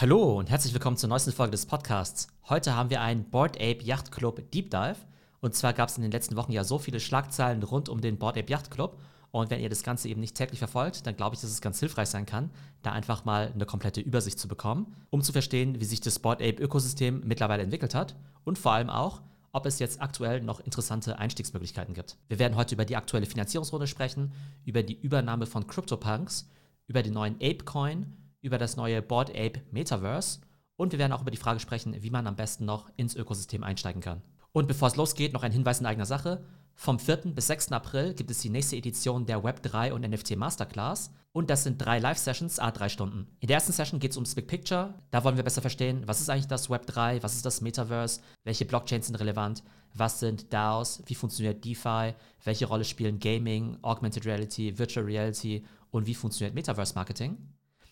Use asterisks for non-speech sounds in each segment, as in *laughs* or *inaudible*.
Hallo und herzlich willkommen zur neuesten Folge des Podcasts. Heute haben wir einen Board Ape Yacht Club Deep Dive. Und zwar gab es in den letzten Wochen ja so viele Schlagzeilen rund um den Board Ape Yacht Club. Und wenn ihr das Ganze eben nicht täglich verfolgt, dann glaube ich, dass es ganz hilfreich sein kann, da einfach mal eine komplette Übersicht zu bekommen, um zu verstehen, wie sich das Board Ape Ökosystem mittlerweile entwickelt hat und vor allem auch, ob es jetzt aktuell noch interessante Einstiegsmöglichkeiten gibt. Wir werden heute über die aktuelle Finanzierungsrunde sprechen, über die Übernahme von CryptoPunks, über den neuen Apecoin, über das neue Board Ape Metaverse und wir werden auch über die Frage sprechen, wie man am besten noch ins Ökosystem einsteigen kann. Und bevor es losgeht, noch ein Hinweis in eigener Sache. Vom 4. bis 6. April gibt es die nächste Edition der Web3 und NFT Masterclass. Und das sind drei Live-Sessions, a drei Stunden. In der ersten Session geht es ums Big Picture. Da wollen wir besser verstehen, was ist eigentlich das Web3, was ist das Metaverse, welche Blockchains sind relevant, was sind DAOs, wie funktioniert DeFi, welche Rolle spielen Gaming, Augmented Reality, Virtual Reality und wie funktioniert Metaverse Marketing.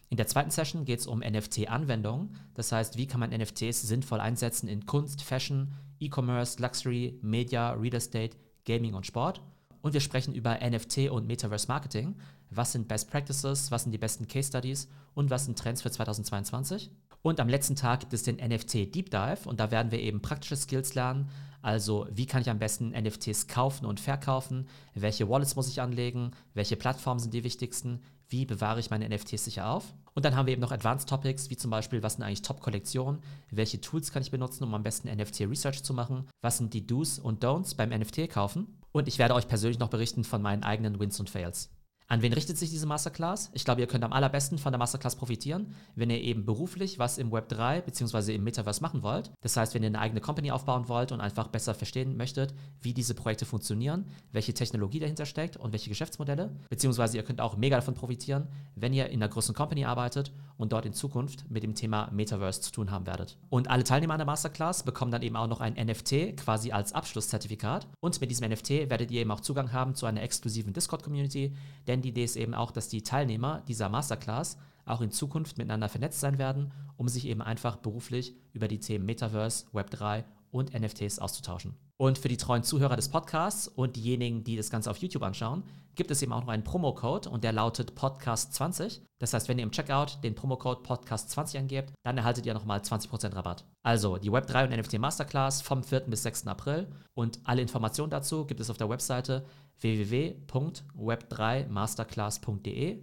In der zweiten Session geht es um NFT-Anwendungen. Das heißt, wie kann man NFTs sinnvoll einsetzen in Kunst, Fashion, E-Commerce, Luxury, Media, Real Estate, Gaming und Sport. Und wir sprechen über NFT und Metaverse Marketing. Was sind Best Practices, was sind die besten Case Studies und was sind Trends für 2022? Und am letzten Tag gibt es den NFT Deep Dive und da werden wir eben praktische Skills lernen. Also, wie kann ich am besten NFTs kaufen und verkaufen? Welche Wallets muss ich anlegen? Welche Plattformen sind die wichtigsten? wie bewahre ich meine NFTs sicher auf. Und dann haben wir eben noch Advanced Topics, wie zum Beispiel, was sind eigentlich Top-Kollektionen, welche Tools kann ich benutzen, um am besten NFT-Research zu machen, was sind die Do's und Don'ts beim NFT-Kaufen. Und ich werde euch persönlich noch berichten von meinen eigenen Wins und Fails. An wen richtet sich diese Masterclass? Ich glaube, ihr könnt am allerbesten von der Masterclass profitieren, wenn ihr eben beruflich was im Web 3 bzw. im Metaverse machen wollt. Das heißt, wenn ihr eine eigene Company aufbauen wollt und einfach besser verstehen möchtet, wie diese Projekte funktionieren, welche Technologie dahinter steckt und welche Geschäftsmodelle. Beziehungsweise ihr könnt auch mega davon profitieren, wenn ihr in einer großen Company arbeitet und dort in Zukunft mit dem Thema Metaverse zu tun haben werdet. Und alle Teilnehmer an der Masterclass bekommen dann eben auch noch ein NFT quasi als Abschlusszertifikat. Und mit diesem NFT werdet ihr eben auch Zugang haben zu einer exklusiven Discord-Community, der denn die Idee ist eben auch, dass die Teilnehmer dieser Masterclass auch in Zukunft miteinander vernetzt sein werden, um sich eben einfach beruflich über die Themen Metaverse, Web3 und NFTs auszutauschen. Und für die treuen Zuhörer des Podcasts und diejenigen, die das Ganze auf YouTube anschauen, gibt es eben auch noch einen Promocode und der lautet Podcast20. Das heißt, wenn ihr im Checkout den Promocode Podcast20 angebt, dann erhaltet ihr nochmal 20% Rabatt. Also die Web3 und NFT Masterclass vom 4. bis 6. April und alle Informationen dazu gibt es auf der Webseite www.web3masterclass.de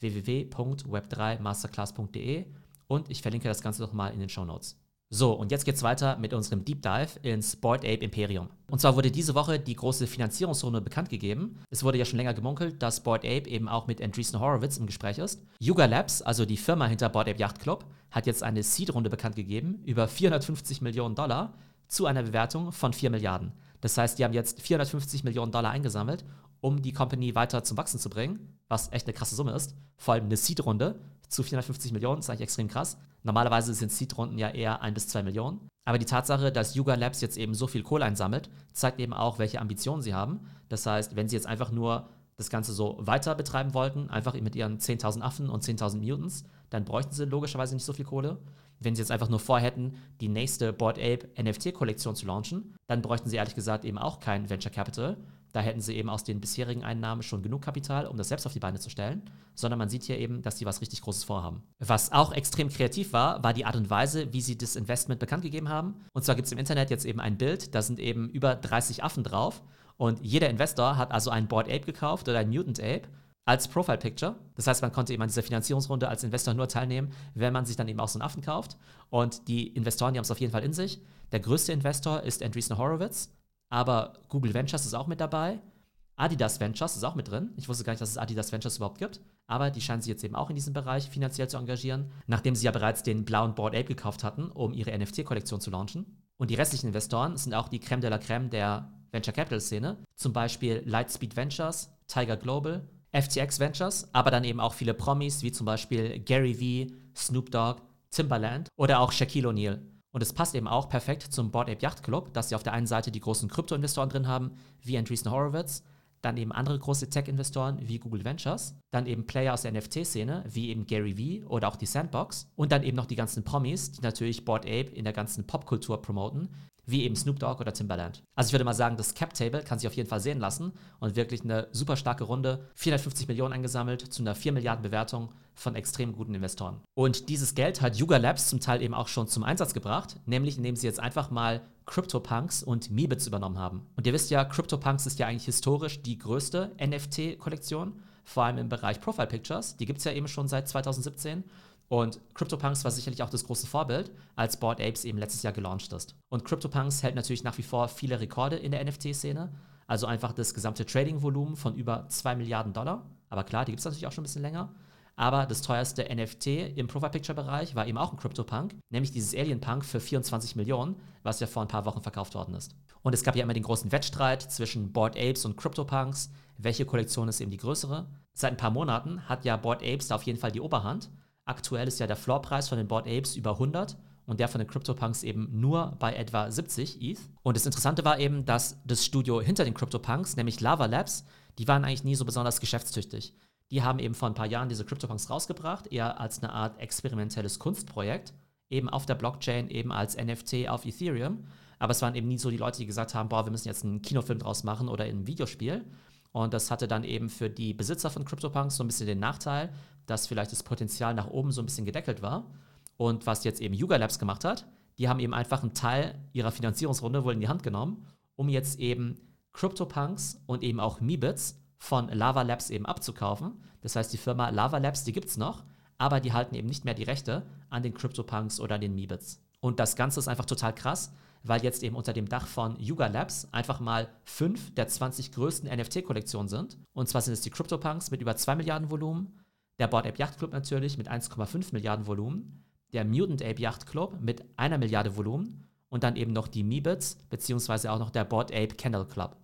www.web3masterclass.de und ich verlinke das Ganze nochmal in den Show Notes. So, und jetzt geht's weiter mit unserem Deep Dive ins Board Ape Imperium. Und zwar wurde diese Woche die große Finanzierungsrunde bekannt gegeben. Es wurde ja schon länger gemunkelt, dass Board Ape eben auch mit Andreessen Horowitz im Gespräch ist. Yuga Labs, also die Firma hinter Board Ape Yacht Club, hat jetzt eine Seed-Runde bekannt gegeben über 450 Millionen Dollar zu einer Bewertung von 4 Milliarden. Das heißt, die haben jetzt 450 Millionen Dollar eingesammelt, um die Company weiter zum Wachsen zu bringen, was echt eine krasse Summe ist. Vor allem eine Seed-Runde zu 450 Millionen ist eigentlich extrem krass. Normalerweise sind Seed-Runden ja eher 1 bis 2 Millionen. Aber die Tatsache, dass Yuga Labs jetzt eben so viel Kohle einsammelt, zeigt eben auch, welche Ambitionen sie haben. Das heißt, wenn sie jetzt einfach nur das Ganze so weiter betreiben wollten, einfach mit ihren 10.000 Affen und 10.000 Mutants, dann bräuchten sie logischerweise nicht so viel Kohle. Wenn sie jetzt einfach nur vorhätten, die nächste Board Ape NFT-Kollektion zu launchen, dann bräuchten sie ehrlich gesagt eben auch kein Venture Capital, da hätten sie eben aus den bisherigen Einnahmen schon genug Kapital, um das selbst auf die Beine zu stellen, sondern man sieht hier eben, dass sie was richtig Großes vorhaben. Was auch extrem kreativ war, war die Art und Weise, wie sie das Investment bekannt gegeben haben. Und zwar gibt es im Internet jetzt eben ein Bild, da sind eben über 30 Affen drauf und jeder Investor hat also ein Board Ape gekauft oder ein Mutant Ape als Profile Picture. Das heißt, man konnte eben an dieser Finanzierungsrunde als Investor nur teilnehmen, wenn man sich dann eben auch so einen Affen kauft. Und die Investoren, die haben es auf jeden Fall in sich. Der größte Investor ist Andreessen Horowitz aber Google Ventures ist auch mit dabei. Adidas Ventures ist auch mit drin. Ich wusste gar nicht, dass es Adidas Ventures überhaupt gibt. Aber die scheinen sich jetzt eben auch in diesem Bereich finanziell zu engagieren, nachdem sie ja bereits den blauen Board Ape gekauft hatten, um ihre NFT-Kollektion zu launchen. Und die restlichen Investoren sind auch die Creme de la Creme der Venture Capital Szene. Zum Beispiel Lightspeed Ventures, Tiger Global, FTX Ventures, aber dann eben auch viele Promis, wie zum Beispiel Gary Vee, Snoop Dogg, Timbaland oder auch Shaquille O'Neal. Und es passt eben auch perfekt zum Board Ape Yacht Club, dass sie auf der einen Seite die großen Krypto-Investoren drin haben, wie Andreessen Horowitz, dann eben andere große Tech-Investoren wie Google Ventures, dann eben Player aus der NFT-Szene wie eben Gary Vee oder auch die Sandbox und dann eben noch die ganzen Promis, die natürlich Board Ape in der ganzen Popkultur promoten, wie eben Snoop Dogg oder Timbaland. Also ich würde mal sagen, das Cap Table kann sich auf jeden Fall sehen lassen und wirklich eine super starke Runde. 450 Millionen eingesammelt zu einer 4 Milliarden Bewertung von extrem guten Investoren. Und dieses Geld hat Yuga Labs zum Teil eben auch schon zum Einsatz gebracht, nämlich indem sie jetzt einfach mal CryptoPunks und Meebits übernommen haben. Und ihr wisst ja, CryptoPunks ist ja eigentlich historisch die größte NFT-Kollektion, vor allem im Bereich Profile Pictures. Die gibt es ja eben schon seit 2017. Und CryptoPunks war sicherlich auch das große Vorbild, als Bored Apes eben letztes Jahr gelauncht ist. Und CryptoPunks hält natürlich nach wie vor viele Rekorde in der NFT-Szene. Also einfach das gesamte Trading-Volumen von über 2 Milliarden Dollar. Aber klar, die gibt es natürlich auch schon ein bisschen länger. Aber das teuerste NFT im Profile-Picture-Bereich war eben auch ein CryptoPunk, nämlich dieses Alien-Punk für 24 Millionen, was ja vor ein paar Wochen verkauft worden ist. Und es gab ja immer den großen Wettstreit zwischen Bored Apes und CryptoPunks. Welche Kollektion ist eben die größere? Seit ein paar Monaten hat ja Bored Apes da auf jeden Fall die Oberhand Aktuell ist ja der Floorpreis von den Bored Apes über 100 und der von den CryptoPunks eben nur bei etwa 70 ETH. Und das Interessante war eben, dass das Studio hinter den CryptoPunks, nämlich Lava Labs, die waren eigentlich nie so besonders geschäftstüchtig. Die haben eben vor ein paar Jahren diese CryptoPunks rausgebracht, eher als eine Art experimentelles Kunstprojekt, eben auf der Blockchain, eben als NFT auf Ethereum. Aber es waren eben nie so die Leute, die gesagt haben, boah, wir müssen jetzt einen Kinofilm draus machen oder ein Videospiel. Und das hatte dann eben für die Besitzer von CryptoPunks so ein bisschen den Nachteil, dass vielleicht das Potenzial nach oben so ein bisschen gedeckelt war. Und was jetzt eben Yuga Labs gemacht hat, die haben eben einfach einen Teil ihrer Finanzierungsrunde wohl in die Hand genommen, um jetzt eben CryptoPunks und eben auch Meebits von Lava Labs eben abzukaufen. Das heißt, die Firma Lava Labs, die gibt es noch, aber die halten eben nicht mehr die Rechte an den CryptoPunks oder den Meebits. Und das Ganze ist einfach total krass, weil jetzt eben unter dem Dach von Yuga Labs einfach mal fünf der 20 größten NFT-Kollektionen sind. Und zwar sind es die CryptoPunks mit über 2 Milliarden Volumen, der Board Ape Yacht Club natürlich mit 1,5 Milliarden Volumen, der Mutant Ape Yacht Club mit einer Milliarde Volumen und dann eben noch die Meebits, beziehungsweise auch noch der Board Ape Candle Club.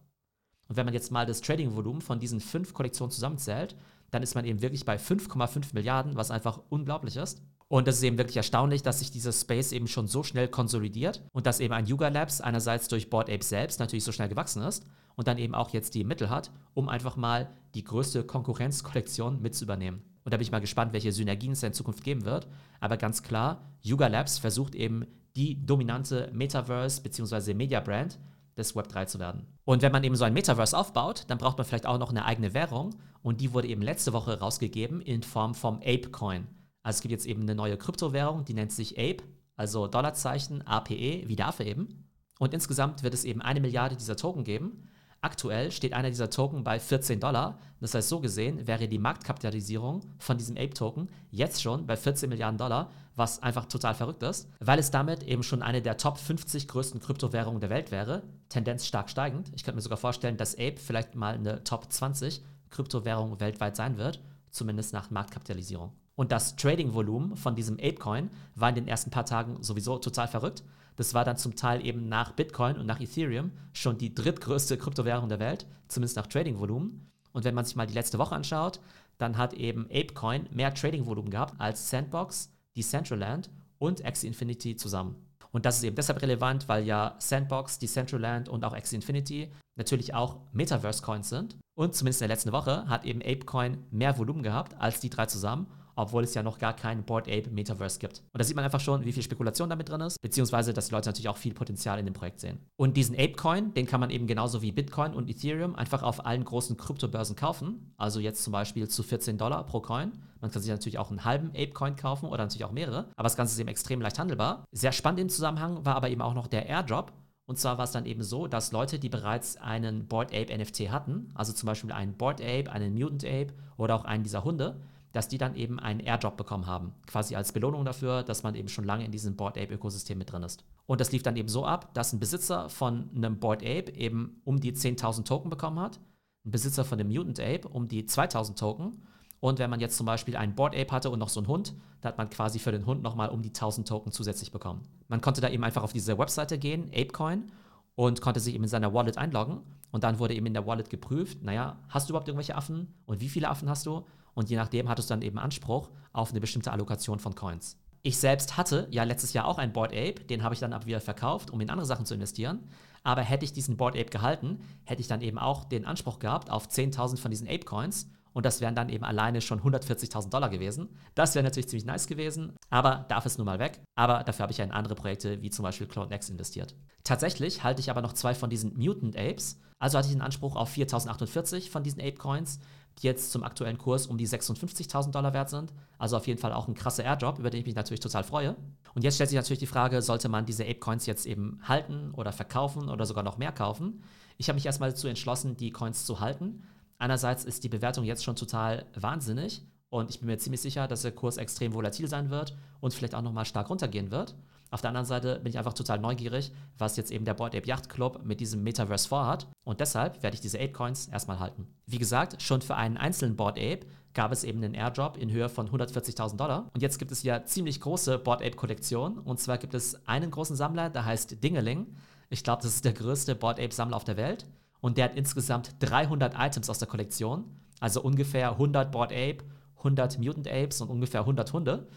Und wenn man jetzt mal das Trading-Volumen von diesen fünf Kollektionen zusammenzählt, dann ist man eben wirklich bei 5,5 Milliarden, was einfach unglaublich ist. Und das ist eben wirklich erstaunlich, dass sich dieser Space eben schon so schnell konsolidiert und dass eben ein Yuga Labs einerseits durch Board Ape selbst natürlich so schnell gewachsen ist und dann eben auch jetzt die Mittel hat, um einfach mal die größte Konkurrenzkollektion mit zu übernehmen. Und da bin ich mal gespannt, welche Synergien es in Zukunft geben wird. Aber ganz klar, Yuga Labs versucht eben die dominante Metaverse bzw. Media Brand des Web3 zu werden. Und wenn man eben so ein Metaverse aufbaut, dann braucht man vielleicht auch noch eine eigene Währung und die wurde eben letzte Woche rausgegeben in Form vom Ape Coin. Also es gibt jetzt eben eine neue Kryptowährung, die nennt sich Ape, also Dollarzeichen APE, wie Affe eben. Und insgesamt wird es eben eine Milliarde dieser Token geben. Aktuell steht einer dieser Token bei 14 Dollar. Das heißt, so gesehen wäre die Marktkapitalisierung von diesem Ape-Token jetzt schon bei 14 Milliarden Dollar, was einfach total verrückt ist, weil es damit eben schon eine der Top 50 größten Kryptowährungen der Welt wäre. Tendenz stark steigend. Ich könnte mir sogar vorstellen, dass Ape vielleicht mal eine Top 20 Kryptowährung weltweit sein wird, zumindest nach Marktkapitalisierung. Und das Trading-Volumen von diesem Apecoin war in den ersten paar Tagen sowieso total verrückt. Das war dann zum Teil eben nach Bitcoin und nach Ethereum schon die drittgrößte Kryptowährung der Welt, zumindest nach Trading-Volumen. Und wenn man sich mal die letzte Woche anschaut, dann hat eben Apecoin mehr Trading-Volumen gehabt als Sandbox, Decentraland und Axie Infinity zusammen. Und das ist eben deshalb relevant, weil ja Sandbox, Decentraland und auch Axie Infinity natürlich auch Metaverse-Coins sind. Und zumindest in der letzten Woche hat eben Apecoin mehr Volumen gehabt als die drei zusammen obwohl es ja noch gar kein Board Ape Metaverse gibt. Und da sieht man einfach schon, wie viel Spekulation damit drin ist, beziehungsweise, dass die Leute natürlich auch viel Potenzial in dem Projekt sehen. Und diesen Apecoin, den kann man eben genauso wie Bitcoin und Ethereum einfach auf allen großen Kryptobörsen kaufen. Also jetzt zum Beispiel zu 14 Dollar pro Coin. Man kann sich natürlich auch einen halben Apecoin kaufen oder natürlich auch mehrere. Aber das Ganze ist eben extrem leicht handelbar. Sehr spannend im Zusammenhang war aber eben auch noch der Airdrop. Und zwar war es dann eben so, dass Leute, die bereits einen Board Ape NFT hatten, also zum Beispiel einen Board Ape, einen Mutant Ape oder auch einen dieser Hunde, dass die dann eben einen Airdrop bekommen haben. Quasi als Belohnung dafür, dass man eben schon lange in diesem Board Ape-Ökosystem mit drin ist. Und das lief dann eben so ab, dass ein Besitzer von einem Board Ape eben um die 10.000 Token bekommen hat, ein Besitzer von dem Mutant Ape um die 2.000 Token. Und wenn man jetzt zum Beispiel einen Board Ape hatte und noch so einen Hund, da hat man quasi für den Hund nochmal um die 1000 Token zusätzlich bekommen. Man konnte da eben einfach auf diese Webseite gehen, ApeCoin, und konnte sich eben in seiner Wallet einloggen. Und dann wurde eben in der Wallet geprüft, naja, hast du überhaupt irgendwelche Affen und wie viele Affen hast du? Und je nachdem hattest du dann eben Anspruch auf eine bestimmte Allokation von Coins. Ich selbst hatte ja letztes Jahr auch einen Board Ape, den habe ich dann aber wieder verkauft, um in andere Sachen zu investieren. Aber hätte ich diesen Board Ape gehalten, hätte ich dann eben auch den Anspruch gehabt auf 10.000 von diesen Ape Coins Und das wären dann eben alleine schon 140.000 Dollar gewesen. Das wäre natürlich ziemlich nice gewesen, aber darf es nun mal weg. Aber dafür habe ich ja in andere Projekte wie zum Beispiel Clone X investiert. Tatsächlich halte ich aber noch zwei von diesen Mutant Apes. Also hatte ich einen Anspruch auf 4.048 von diesen Ape Coins, jetzt zum aktuellen Kurs um die 56.000 Dollar wert sind. Also auf jeden Fall auch ein krasser Airdrop, über den ich mich natürlich total freue. Und jetzt stellt sich natürlich die Frage, sollte man diese Ape Coins jetzt eben halten oder verkaufen oder sogar noch mehr kaufen? Ich habe mich erstmal dazu entschlossen, die Coins zu halten. Einerseits ist die Bewertung jetzt schon total wahnsinnig und ich bin mir ziemlich sicher, dass der Kurs extrem volatil sein wird und vielleicht auch nochmal stark runtergehen wird. Auf der anderen Seite bin ich einfach total neugierig, was jetzt eben der Board Ape Yacht Club mit diesem Metaverse vorhat. Und deshalb werde ich diese Ape Coins erstmal halten. Wie gesagt, schon für einen einzelnen Board Ape gab es eben einen Airdrop in Höhe von 140.000 Dollar. Und jetzt gibt es ja ziemlich große Board Ape Kollektion. Und zwar gibt es einen großen Sammler, der heißt Dingeling. Ich glaube, das ist der größte Board Ape Sammler auf der Welt. Und der hat insgesamt 300 Items aus der Kollektion. Also ungefähr 100 Board Ape, 100 Mutant Apes und ungefähr 100 Hunde.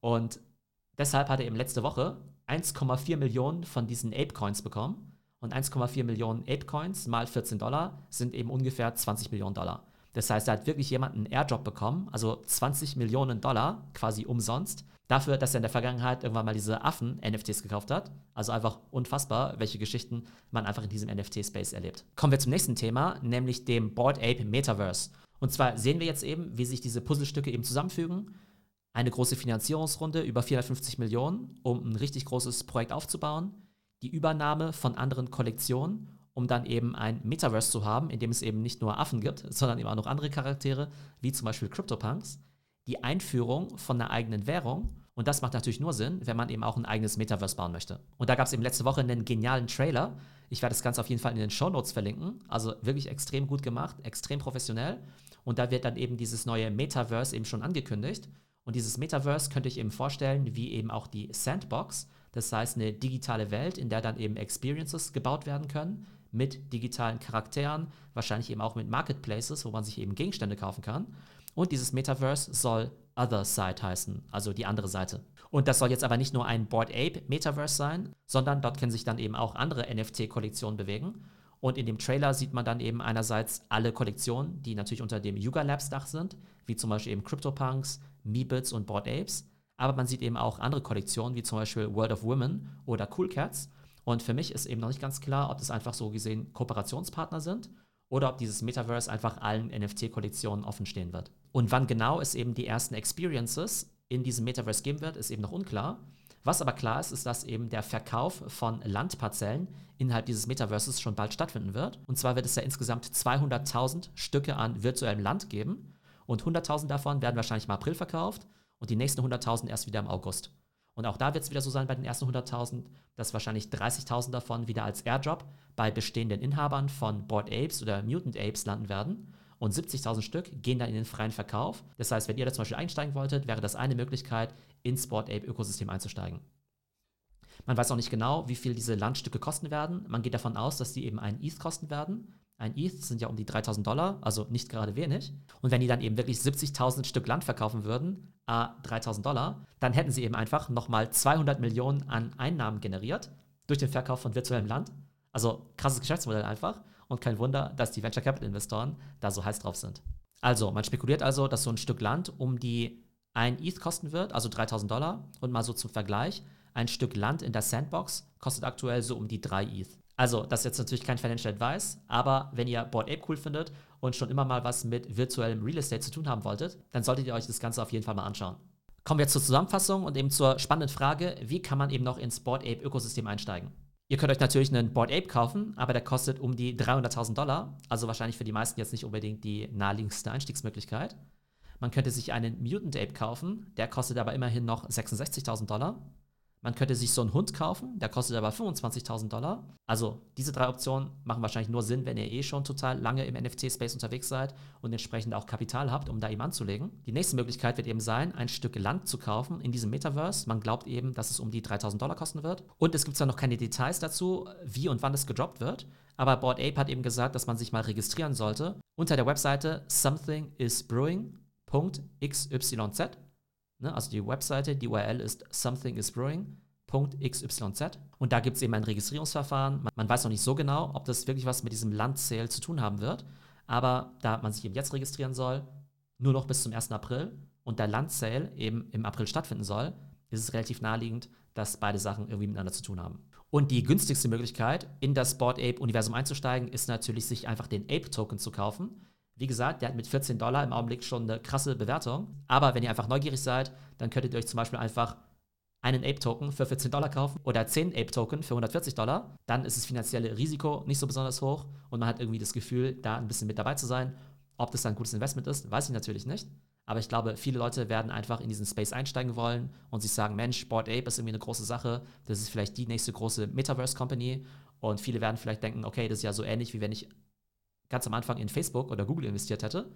Und Deshalb hat er eben letzte Woche 1,4 Millionen von diesen Ape-Coins bekommen. Und 1,4 Millionen Ape-Coins mal 14 Dollar sind eben ungefähr 20 Millionen Dollar. Das heißt, er hat wirklich jemanden einen Airdrop bekommen, also 20 Millionen Dollar quasi umsonst, dafür, dass er in der Vergangenheit irgendwann mal diese Affen-NFTs gekauft hat. Also einfach unfassbar, welche Geschichten man einfach in diesem NFT-Space erlebt. Kommen wir zum nächsten Thema, nämlich dem Board Ape Metaverse. Und zwar sehen wir jetzt eben, wie sich diese Puzzlestücke eben zusammenfügen eine große Finanzierungsrunde über 450 Millionen, um ein richtig großes Projekt aufzubauen, die Übernahme von anderen Kollektionen, um dann eben ein Metaverse zu haben, in dem es eben nicht nur Affen gibt, *laughs* sondern eben auch noch andere Charaktere, wie zum Beispiel CryptoPunks, die Einführung von einer eigenen Währung. Und das macht natürlich nur Sinn, wenn man eben auch ein eigenes Metaverse bauen möchte. Und da gab es eben letzte Woche einen genialen Trailer. Ich werde das Ganze auf jeden Fall in den Show Notes verlinken. Also wirklich extrem gut gemacht, extrem professionell. Und da wird dann eben dieses neue Metaverse eben schon angekündigt. Und dieses Metaverse könnte ich eben vorstellen, wie eben auch die Sandbox, das heißt eine digitale Welt, in der dann eben Experiences gebaut werden können mit digitalen Charakteren, wahrscheinlich eben auch mit Marketplaces, wo man sich eben Gegenstände kaufen kann. Und dieses Metaverse soll Other Side heißen, also die andere Seite. Und das soll jetzt aber nicht nur ein Board Ape Metaverse sein, sondern dort können sich dann eben auch andere NFT-Kollektionen bewegen. Und in dem Trailer sieht man dann eben einerseits alle Kollektionen, die natürlich unter dem Yuga Labs Dach sind, wie zum Beispiel eben CryptoPunks, Meebits und Bored Apes. Aber man sieht eben auch andere Kollektionen, wie zum Beispiel World of Women oder Cool Cats. Und für mich ist eben noch nicht ganz klar, ob das einfach so gesehen Kooperationspartner sind oder ob dieses Metaverse einfach allen NFT-Kollektionen offen stehen wird. Und wann genau es eben die ersten Experiences in diesem Metaverse geben wird, ist eben noch unklar. Was aber klar ist, ist, dass eben der Verkauf von Landparzellen innerhalb dieses Metaverses schon bald stattfinden wird. Und zwar wird es ja insgesamt 200.000 Stücke an virtuellem Land geben. Und 100.000 davon werden wahrscheinlich im April verkauft und die nächsten 100.000 erst wieder im August. Und auch da wird es wieder so sein bei den ersten 100.000, dass wahrscheinlich 30.000 davon wieder als Airdrop bei bestehenden Inhabern von Bored Apes oder Mutant Apes landen werden. Und 70.000 Stück gehen dann in den freien Verkauf. Das heißt, wenn ihr da zum Beispiel einsteigen wolltet, wäre das eine Möglichkeit, ins Bored Ape Ökosystem einzusteigen. Man weiß auch nicht genau, wie viel diese Landstücke kosten werden. Man geht davon aus, dass die eben einen ETH kosten werden. Ein ETH sind ja um die 3000 Dollar, also nicht gerade wenig. Und wenn die dann eben wirklich 70.000 Stück Land verkaufen würden, a 3000 Dollar, dann hätten sie eben einfach nochmal 200 Millionen an Einnahmen generiert durch den Verkauf von virtuellem Land. Also krasses Geschäftsmodell einfach. Und kein Wunder, dass die Venture Capital Investoren da so heiß drauf sind. Also, man spekuliert also, dass so ein Stück Land um die 1 ETH kosten wird, also 3000 Dollar. Und mal so zum Vergleich, ein Stück Land in der Sandbox kostet aktuell so um die 3 ETH. Also, das ist jetzt natürlich kein Financial Advice, aber wenn ihr Board Ape cool findet und schon immer mal was mit virtuellem Real Estate zu tun haben wolltet, dann solltet ihr euch das Ganze auf jeden Fall mal anschauen. Kommen wir jetzt zur Zusammenfassung und eben zur spannenden Frage, wie kann man eben noch ins Board Ape Ökosystem einsteigen? Ihr könnt euch natürlich einen Board Ape kaufen, aber der kostet um die 300.000 Dollar, also wahrscheinlich für die meisten jetzt nicht unbedingt die naheliegendste Einstiegsmöglichkeit. Man könnte sich einen Mutant Ape kaufen, der kostet aber immerhin noch 66.000 Dollar. Man könnte sich so einen Hund kaufen, der kostet aber 25.000 Dollar. Also diese drei Optionen machen wahrscheinlich nur Sinn, wenn ihr eh schon total lange im NFT-Space unterwegs seid und entsprechend auch Kapital habt, um da eben anzulegen. Die nächste Möglichkeit wird eben sein, ein Stück Land zu kaufen in diesem Metaverse. Man glaubt eben, dass es um die 3.000 Dollar kosten wird. Und es gibt zwar noch keine Details dazu, wie und wann es gedroppt wird, aber Board Ape hat eben gesagt, dass man sich mal registrieren sollte unter der Webseite somethingisbrewing.xyz Ne? Also die Webseite, die URL ist somethingisbrewing.xyz und da gibt es eben ein Registrierungsverfahren. Man, man, weiß noch nicht so genau, ob das wirklich was mit diesem Land-Sale zu tun haben wird, aber da man sich eben jetzt registrieren soll, nur noch bis zum 1. April und der Land-Sale eben im April stattfinden soll, ist es relativ naheliegend, dass beide Sachen irgendwie miteinander zu tun haben. Und die günstigste Möglichkeit, in das Board Ape-Universum einzusteigen, ist natürlich, sich einfach den Ape-Token zu kaufen. Wie gesagt, der hat mit 14 Dollar im Augenblick schon eine krasse Bewertung. Aber wenn ihr einfach neugierig seid, dann könntet ihr euch zum Beispiel einfach einen Ape-Token für 14 Dollar kaufen oder 10 Ape-Token für 140 Dollar. Dann ist das finanzielle Risiko nicht so besonders hoch und man hat irgendwie das Gefühl, da ein bisschen mit dabei zu sein. Ob das dann ein gutes Investment ist, weiß ich natürlich nicht. Aber ich glaube, viele Leute werden einfach in diesen Space einsteigen wollen und sich sagen, Mensch, Board Ape ist irgendwie eine große Sache. Das ist vielleicht die nächste große Metaverse-Company. Und viele werden vielleicht denken, okay, das ist ja so ähnlich, wie wenn ich ganz am Anfang in Facebook oder Google investiert hätte.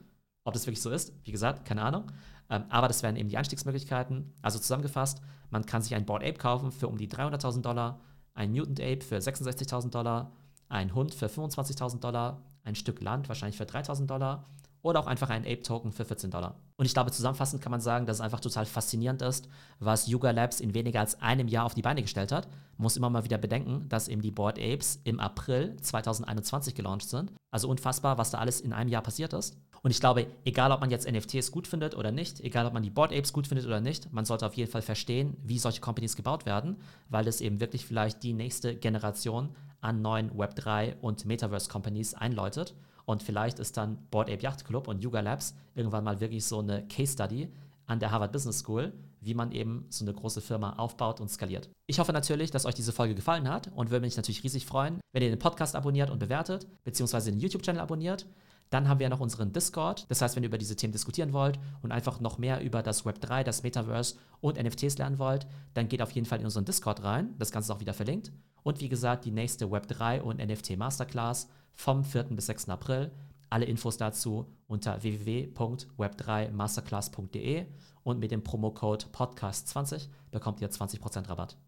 Ob das wirklich so ist, wie gesagt, keine Ahnung. Ähm, aber das wären eben die Einstiegsmöglichkeiten. Also zusammengefasst, man kann sich ein Board Ape kaufen für um die 300.000 Dollar, ein Mutant Ape für 66.000 Dollar, ein Hund für 25.000 Dollar, ein Stück Land wahrscheinlich für 3.000 Dollar oder auch einfach einen Ape-Token für 14 Dollar. Und ich glaube, zusammenfassend kann man sagen, dass es einfach total faszinierend ist, was Yuga Labs in weniger als einem Jahr auf die Beine gestellt hat. Man muss immer mal wieder bedenken, dass eben die Board Apes im April 2021 gelauncht sind. Also unfassbar, was da alles in einem Jahr passiert ist. Und ich glaube, egal ob man jetzt NFTs gut findet oder nicht, egal ob man die Board Apes gut findet oder nicht, man sollte auf jeden Fall verstehen, wie solche Companies gebaut werden, weil es eben wirklich vielleicht die nächste Generation an neuen Web3 und Metaverse Companies einläutet. Und vielleicht ist dann Board Ape Yacht Club und Yuga Labs irgendwann mal wirklich so eine Case Study an der Harvard Business School, wie man eben so eine große Firma aufbaut und skaliert. Ich hoffe natürlich, dass euch diese Folge gefallen hat und würde mich natürlich riesig freuen, wenn ihr den Podcast abonniert und bewertet, beziehungsweise den YouTube-Channel abonniert. Dann haben wir noch unseren Discord. Das heißt, wenn ihr über diese Themen diskutieren wollt und einfach noch mehr über das Web 3, das Metaverse und NFTs lernen wollt, dann geht auf jeden Fall in unseren Discord rein. Das Ganze ist auch wieder verlinkt. Und wie gesagt, die nächste Web 3 und NFT Masterclass vom 4. bis 6. April. Alle Infos dazu unter www.web3masterclass.de und mit dem Promocode Podcast20 bekommt ihr 20% Rabatt.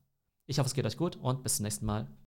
Ich hoffe, es geht euch gut und bis zum nächsten Mal.